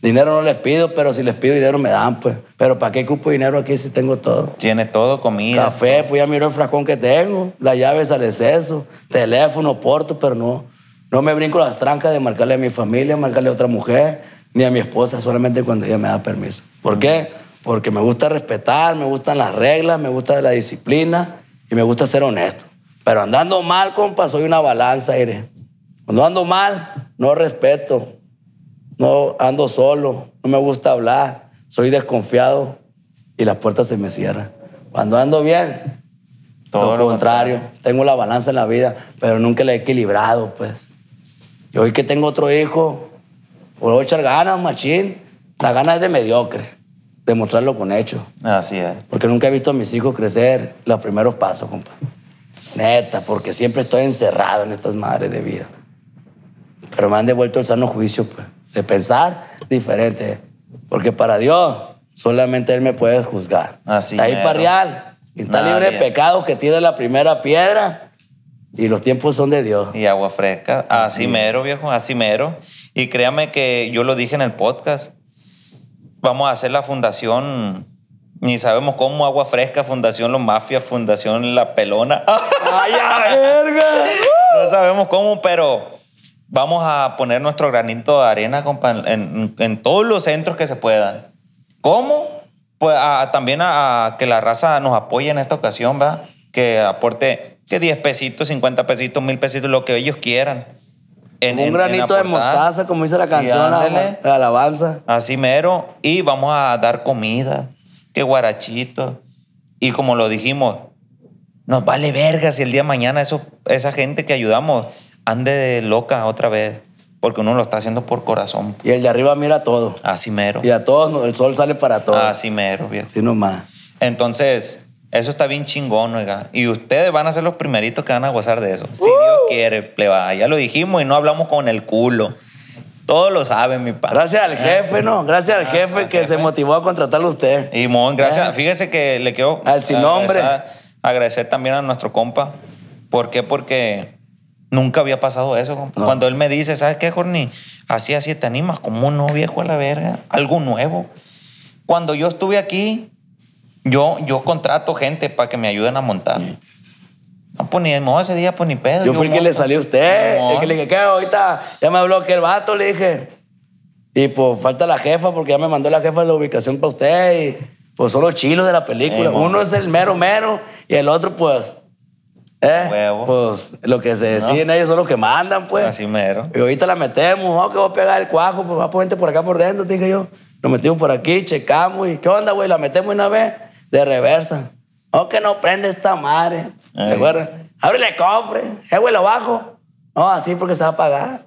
Dinero no les pido, pero si les pido dinero me dan, pues. Pero ¿para qué cupo dinero aquí si tengo todo? Tiene todo, comida. Café, pues ya miro el frascón que tengo, las llaves al exceso, teléfono, porto, pero no, no me brinco las trancas de marcarle a mi familia, marcarle a otra mujer, ni a mi esposa, solamente cuando ella me da permiso. ¿Por qué? Porque me gusta respetar, me gustan las reglas, me gusta la disciplina y me gusta ser honesto. Pero andando mal, compa, soy una balanza, aire. Cuando ando mal, no respeto, no ando solo, no me gusta hablar, soy desconfiado y las puertas se me cierran. Cuando ando bien, Todo lo lo contrario, tengo la balanza en la vida, pero nunca la he equilibrado, pues. Y hoy que tengo otro hijo, puedo echar ganas, machín. La gana es de mediocre, demostrarlo con hechos. Así es. Porque nunca he visto a mis hijos crecer los primeros pasos, compa. Neta, porque siempre estoy encerrado en estas madres de vida. Pero me han devuelto el sano juicio, pues, de pensar diferente. Porque para Dios, solamente Él me puede juzgar. Así Está ahí para real. Y está Nadie. libre de pecado que tire la primera piedra. Y los tiempos son de Dios. Y agua fresca. Así mero, viejo, así mero. Y créame que yo lo dije en el podcast. Vamos a hacer la fundación, ni sabemos cómo, agua fresca, fundación Los Mafias, fundación La Pelona. ¡Ay, a verga! no sabemos cómo, pero vamos a poner nuestro granito de arena en, en- todos los centros que se puedan. ¿Cómo? Pues a- también a, a que la raza nos apoye en esta ocasión, ¿verdad? Que aporte que 10 pesitos, 50 pesitos, 1000 pesitos, lo que ellos quieran. En- Un en- en granito de mostaza, como dice la Sí, canción, la, alabanza. Así mero. Y vamos a dar comida, que guarachito. Y como lo dijimos, nos vale verga si el día de mañana eso, esa gente que ayudamos ande de loca otra vez. Porque uno lo está haciendo por corazón. Y el de arriba mira todo. Así mero. Y a todos, el sol sale para todos. Así mero, viejo. Así nomás. Entonces, eso está bien chingón, oiga. Y ustedes van a ser los primeritos que van a gozar de eso. Si Dios quiere, pleba. Ya lo dijimos y no hablamos con el culo. Todos lo saben, mi padre. Gracias al jefe, ¿no? Gracias al jefe que se motivó a contratarlo a usted. Y Mon, gracias. Eh. Fíjese que le quiero Al sin nombre. agradecer, agradecer también a nuestro compa. ¿Por qué? Porque nunca había pasado eso. compa. No. Cuando él me dice, ¿sabes qué, Jorni? Así, así te animas. ¿Cómo no, viejo, a la verga? Algo nuevo. Cuando yo estuve aquí, yo, yo contrato gente para que me ayuden a montar. No, pues ni modo ese día, pues ni pedo. Yo fui el que le salió a usted. No. El que le dije, ¿qué? Ahorita ya me habló que el vato, le dije. Y pues falta la jefa, porque ya me mandó la jefa la ubicación para usted. Y pues son los chilos de la película. Ey. Uno es el mero mero y el otro, pues. ¿Eh? Huevo. Pues lo que se No. deciden ellos son los que mandan, pues. Así mero. Y ahorita la metemos, oh, que voy a pegar el cuajo, pues va a ponerte por acá por dentro, te dije yo. Lo metimos por aquí, checamos y ¿qué onda, güey? La metemos una vez de reversa. Oh, que no prende esta madre. ¿Te acuerdas? Ábrele el cofre. Eh, güey, lo bajo. No, así porque se va a pagar.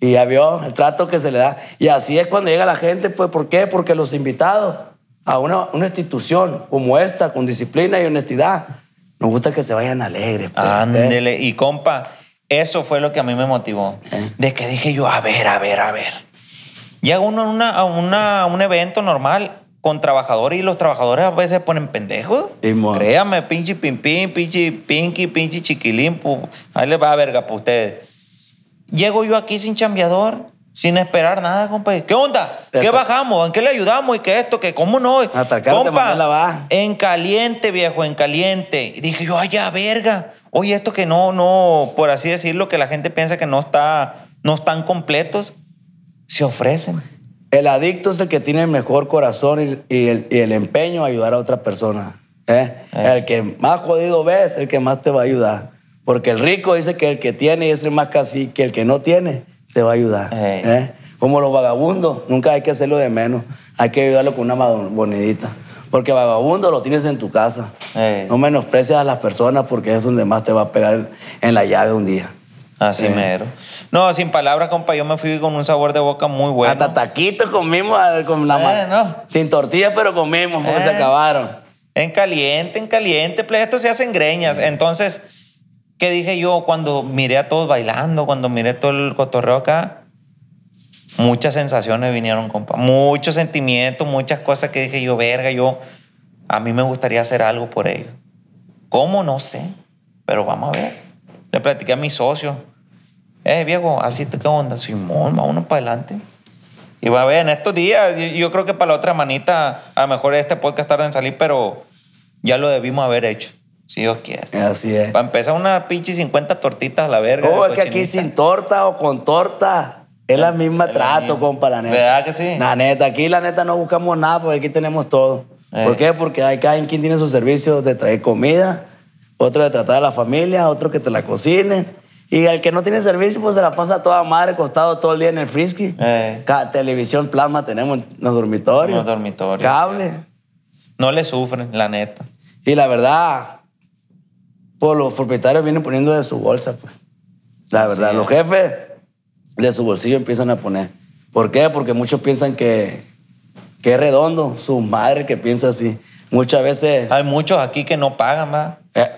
Y, ya vio el trato que se le da. Y así es cuando llega la gente, pues, ¿por qué? Porque los invitados a una, una institución como esta, con disciplina y honestidad, nos gusta que se vayan alegres. pues, ¿eh? Ándele. Y compa, eso fue lo que a mí me motivó. ¿Eh? De que dije yo, a ver, a ver, a ver. Llega uno a, una, a una- a un evento normal con trabajadores y los trabajadores a veces se ponen pendejos. Sí. Créame, pinche pimpín, pinche pinky, pinche chiquilín. pu- ahí les va a verga para ustedes. Llego yo aquí sin chambeador, sin esperar nada, compa. ¿Qué onda? ¿Qué Esto- bajamos? ¿En qué le ayudamos? ¿Y qué esto? ¿Qué cómo no? Hasta el carro te mandó a lavar. En caliente, viejo, en caliente. Y dije yo, ay, ya, verga. Oye, esto que no, no, por así decirlo, que la gente piensa que no está, no están completos, se ofrecen. El adicto es el que tiene el mejor corazón y, y el, y el empeño a ayudar a otra persona. ¿eh? Eh. El que más jodido ves, el que más te va a ayudar. Porque el rico dice que el que tiene es el más casi que el que no tiene te va a ayudar. Eh. Como los vagabundos, nunca hay que hacerlo de menos. Hay que ayudarlo con una monedita. Porque vagabundo lo tienes en tu casa. No menosprecias a las personas porque es donde más te va a pegar en la llave un día. Así Eh. mero. No, sin palabras, compa, yo me fui con un sabor de boca muy bueno. Hasta taquitos comimos ah, con la Eh, no. Sin tortillas, pero comimos porque Eh. se acabaron. En caliente, en caliente, ple, esto se hacen greñas. Entonces, ¿qué dije yo cuando miré a todos bailando, cuando miré todo el cotorreo acá? Muchas sensaciones vinieron, compa. Muchos sentimientos, muchas cosas que dije yo, verga, yo, a mí me gustaría hacer algo por ellos. ¿Cómo? No sé, pero vamos a ver. Le platiqué a mi socio. Eh, viejo, así te qué onda, Simón, vámonos para adelante. Y va a ver, en estos días, yo, yo creo que para la otra manita, a lo mejor este podcast tarda en salir, pero ya lo debimos haber hecho, si Dios quiere. Así es. Para empezar, una pinche 50 tortitas a la verga. Oh, es que aquí sin torta o con torta es la misma Es la trato, misma. compa, la neta. ¿Verdad que sí? La neta, aquí la neta no buscamos nada porque aquí tenemos todo. Eh. ¿Por qué? Porque hay cada quien tiene sus servicios de traer comida, otro de tratar a la familia, otro que te la cocinen. Y el que no tiene servicio, pues se la pasa toda madre, acostado todo el día en el frisky. Eh. Televisión plasma tenemos en los dormitorios. En los dormitorios. Cable. No le sufren, la neta. Y la verdad, pues los propietarios vienen poniendo de su bolsa, pues. La verdad, los jefes de su bolsillo empiezan a poner. ¿Por qué? Porque muchos piensan que, que es redondo, su madre que piensa así. Muchas veces... Hay muchos aquí que no pagan, va. eh,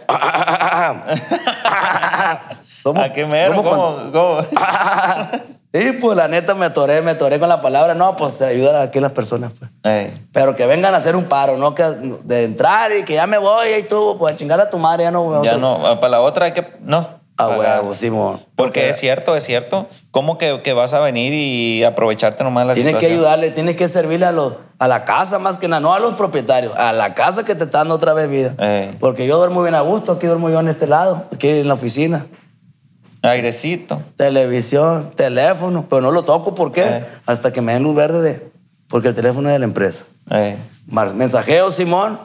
somos- ¿A qué mero? somos ¿Cómo? cómo? Sí, pues la neta me atoré, me atoré con la palabra. No, pues se ayudan aquí las personas, pues. Pero que vengan a hacer un paro, no que de entrar y que ya me voy y tú, pues a chingar a tu madre, ya no voy a ya otro. no, para la otra hay que. No. Ah, pagar. huevo, Simón. Porque es cierto, es cierto. ¿Cómo que, que vas a venir y aprovecharte nomás la Tienes que situación? ayudarle, tienes que servirle a, los, a la casa más que nada, no a los propietarios, a la casa que te está dando otra vez vida. Eh. Porque yo duermo bien a gusto, aquí duermo yo en este lado, aquí en la oficina. Airecito. Televisión, teléfono, pero no lo toco, ¿por qué? Eh. Hasta que me den luz verde, de, porque el teléfono es de la empresa. Eh, Mensajeo, Simón,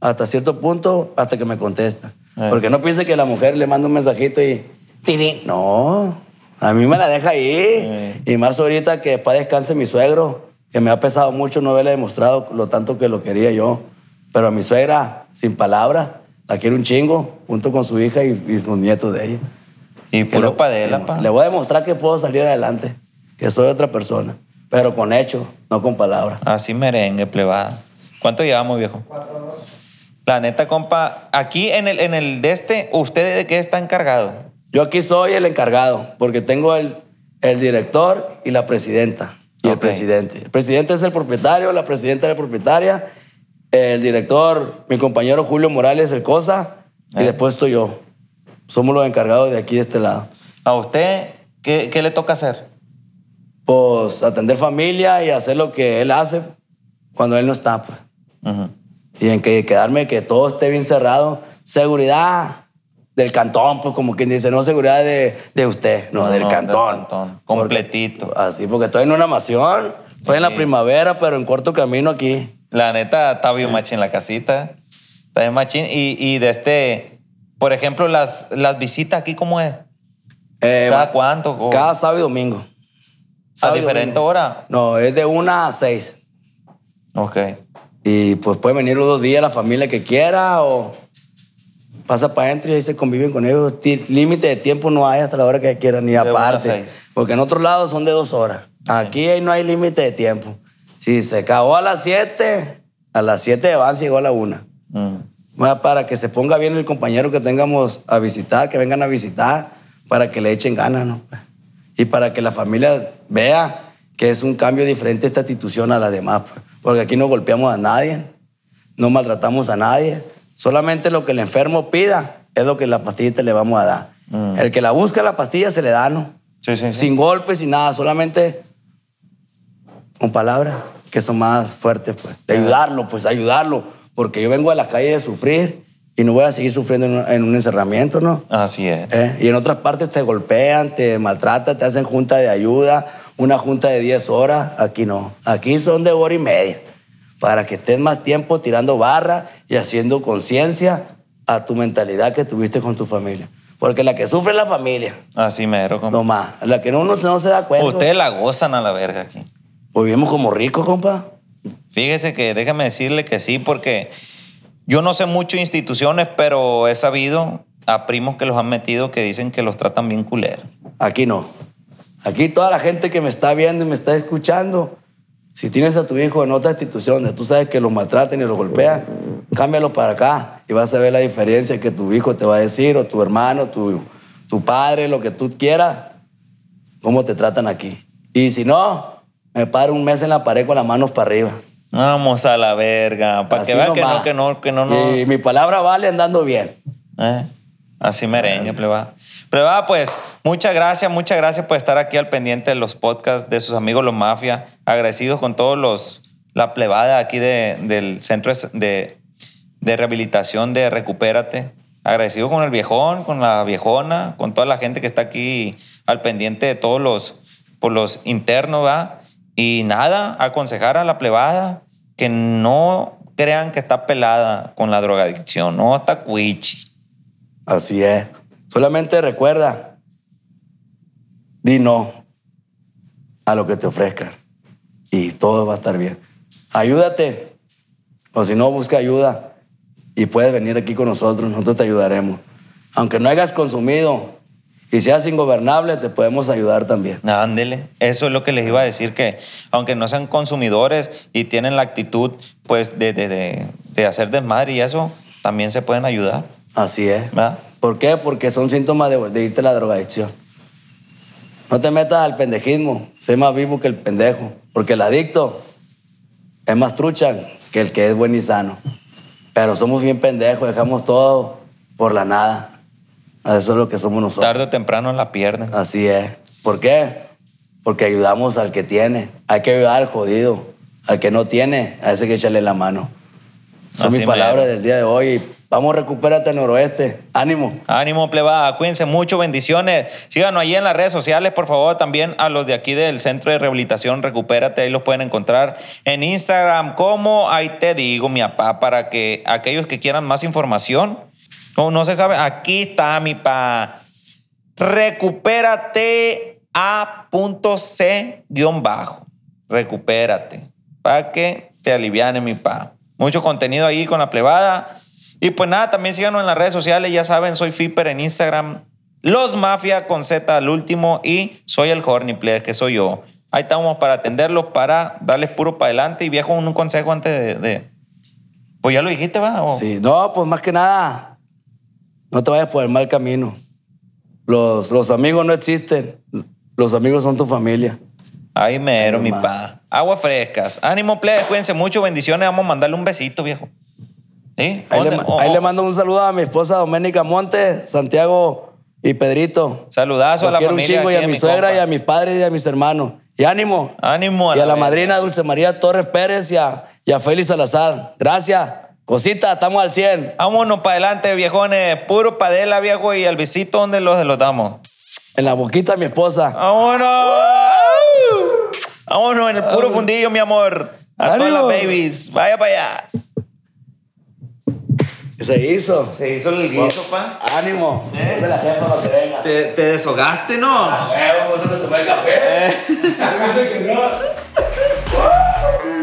hasta cierto punto, hasta que me contesta. Eh. Porque no piense que la mujer le manda un mensajito y... tirín. No, a mí me la deja ahí. Eh. Y más ahorita que para descanse mi suegro, que me ha pesado mucho no haberle demostrado lo tanto que lo quería yo. Pero a mi suegra, sin palabra, la quiero un chingo, junto con su hija y, y los nietos de ella. y puro padela, pa. Le voy a demostrar que puedo salir adelante, que soy otra persona, pero con hechos, no con palabras. Así merengue, plebada. ¿Cuánto llevamos, viejo? La neta, compa, aquí en el, en el de este, ¿usted de qué está encargado? Yo aquí soy el encargado, porque tengo el, el director y la presidenta. Y el presidente. El presidente es el propietario, la presidenta es la propietaria, el director, mi compañero Julio Morales, el COSA, y Eh. después estoy yo. Somos los encargados de aquí, de este lado. ¿A usted qué, qué le toca hacer? Pues atender familia y hacer lo que él hace cuando él no está. Pues. Y en que quedarme que todo esté bien cerrado. Seguridad del cantón, pues como quien dice, no seguridad de, de usted, no, No, del no, del cantón. cantón, Porque- completito. así, porque estoy en una mansión, estoy en la primavera, pero en corto camino aquí. La neta, está bien machín la casita. Está bien machín. Y, y de este, por ejemplo, las, las visitas aquí, ¿cómo es? Eh, ¿Cada cuánto? O- Cada sábado y domingo. ¿A diferente domingo. hora? No, es de una a seis. Ok. Y pues puede venir los dos días la familia que quiera o pasa para adentro y ahí se conviven con ellos. Límite de tiempo no hay hasta la hora que quieran, ni De aparte. Porque en otros lados son de dos horas. Aquí ahí no hay límite de tiempo. Si se acabó a las siete, a las siete van, si llegó a la una. Mm. Bueno, Para que se ponga bien el compañero que tengamos a visitar, que vengan a visitar, para que le echen ganas, ¿no? Y para que la familia vea que es un cambio diferente esta institución a las demás. pues. Porque aquí no golpeamos a nadie, no maltratamos a nadie. Solamente lo que el enfermo pida es lo que la pastillita le vamos a dar. Mm. El que la busca la pastilla se le da, ¿no? Sí, sí, sí. Sin golpes, sin nada, solamente con palabras que son más fuertes, pues. De ayudarlo, pues ayudarlo. Porque yo vengo a la calle de sufrir y no voy a seguir sufriendo en un, en un encerramiento, ¿no? Así es. ¿Eh? Y en otras partes te golpean, te maltratan, te hacen junta de ayuda, una junta de 10 horas. Aquí no. Aquí son de hora y media. Para que estés más tiempo tirando barra y haciendo conciencia a tu mentalidad que tuviste con tu familia. Porque la que sufre es la familia. Así mero, compa. No más. La que no, uno no se da cuenta. Ustedes la gozan a la verga aquí. Pues vivimos como ricos, compa. Fíjese que déjame decirle que sí, porque yo no sé mucho de instituciones, pero he sabido a primos que los han metido que dicen que los tratan bien culero. Aquí no. Aquí toda la gente que me está viendo y me está escuchando, si tienes a tu hijo en otra institución donde tú sabes que lo maltratan y lo golpean, cámbialo para acá y vas a ver la diferencia que tu hijo te va a decir, o tu hermano, tu, tu padre, lo que tú quieras, cómo te tratan aquí. Y si no, me paro un mes en la pared con las manos para arriba. Vamos a la verga. Para que vean que no, que no, que no, no. Y mi palabra vale andando bien. Eh, Así merengue, pleba. Pleba, pues, muchas gracias, muchas gracias por estar aquí al pendiente de los podcasts de sus amigos los Mafia. Agradecidos con todos los, la plebada aquí de- del centro de, de rehabilitación de Recupérate. Agradecido con el viejón, con la viejona, con toda la gente que está aquí al pendiente de todos los, por los internos, ¿va? Y nada, aconsejar a la plebada que no crean que está pelada con la drogadicción, no está cuichi. Así es. Solamente recuerda, di no a lo que te ofrezcan y todo va a estar bien. Ayúdate, o si no, busca ayuda y puedes venir aquí con nosotros, nosotros te ayudaremos. Aunque no hayas consumido y seas ingobernable, te podemos ayudar también. Ándele, eso es lo que les iba a decir, que aunque no sean consumidores y tienen la actitud pues de, de, de, de hacer desmadre y eso, también se pueden ayudar, Así es. ¿verdad? ¿Por qué? Porque son síntomas de, de irte a la drogadicción. No te metas al pendejismo, sé más vivo que el pendejo, porque el adicto es más trucha que el que es buen y sano. Pero somos bien pendejos, dejamos todo por la nada. Eso es lo que somos nosotros. Tarde o temprano la pierden. Así es. ¿Por qué? Porque ayudamos al que tiene. Hay que ayudar al jodido. Al que no tiene, a ese que echarle la mano. Son Así mis palabras del día de hoy. Vamos, recupérate noroeste. Ánimo. Ánimo, plebada, cuídense mucho, bendiciones. Síganos allí en las redes sociales, por favor, también a los de aquí del Centro de Rehabilitación Recupérate, ahí los pueden encontrar en Instagram, como ahí te digo, mi papá, para que aquellos que quieran más información, o no se sabe, aquí está mi pa. Recupérate a.c bajo. Recupérate. Para que te aliviane mi pa. Mucho contenido ahí con la plebada. Y pues nada, también síganos en las redes sociales. Ya saben, soy Fipper en Instagram. Los Mafia con Z al último. Y soy el Horny Play, que soy yo. Ahí estamos para atenderlos, para darles puro para adelante. Y viejo, un consejo antes de. de- Pues ya lo dijiste, ¿va? ¿O? Sí, no, pues más que nada, no te vayas por el mal camino. Los, los amigos no existen. Los amigos son tu familia. Ay, mero, Ay, mi pa. Aguas frescas. Ánimo, plebes, cuídense mucho. Bendiciones. Vamos a mandarle un besito, viejo. ¿Sí? Ahí, le, Oh, ahí oh. mando un saludo a mi esposa Doménica Montes, Santiago y Pedrito. Saludazo a la quiero un chingo y a mi mi suegra compa. y a mis padres y a mis hermanos. Y ánimo. Ánimo a y a la madrina Dulce María Torres Pérez y a, y a Félix Salazar. Gracias. Cosita, estamos al 100. Vámonos para adelante, viejones. Puro padela, viejo. Y al besito, ¿dónde los, los damos? En la boquita de mi esposa. ¡Vámonos! Vámonos en el puro fundillo, mi amor. A todas las Ánimo. babies. Vaya para allá. Se hizo. Se hizo el guiso, pa. Ánimo. ¿Eh? la jefa para que venga. Te, te deshogaste, ¿no? Ah, huevo, vamos a tomar café. Eh. que no.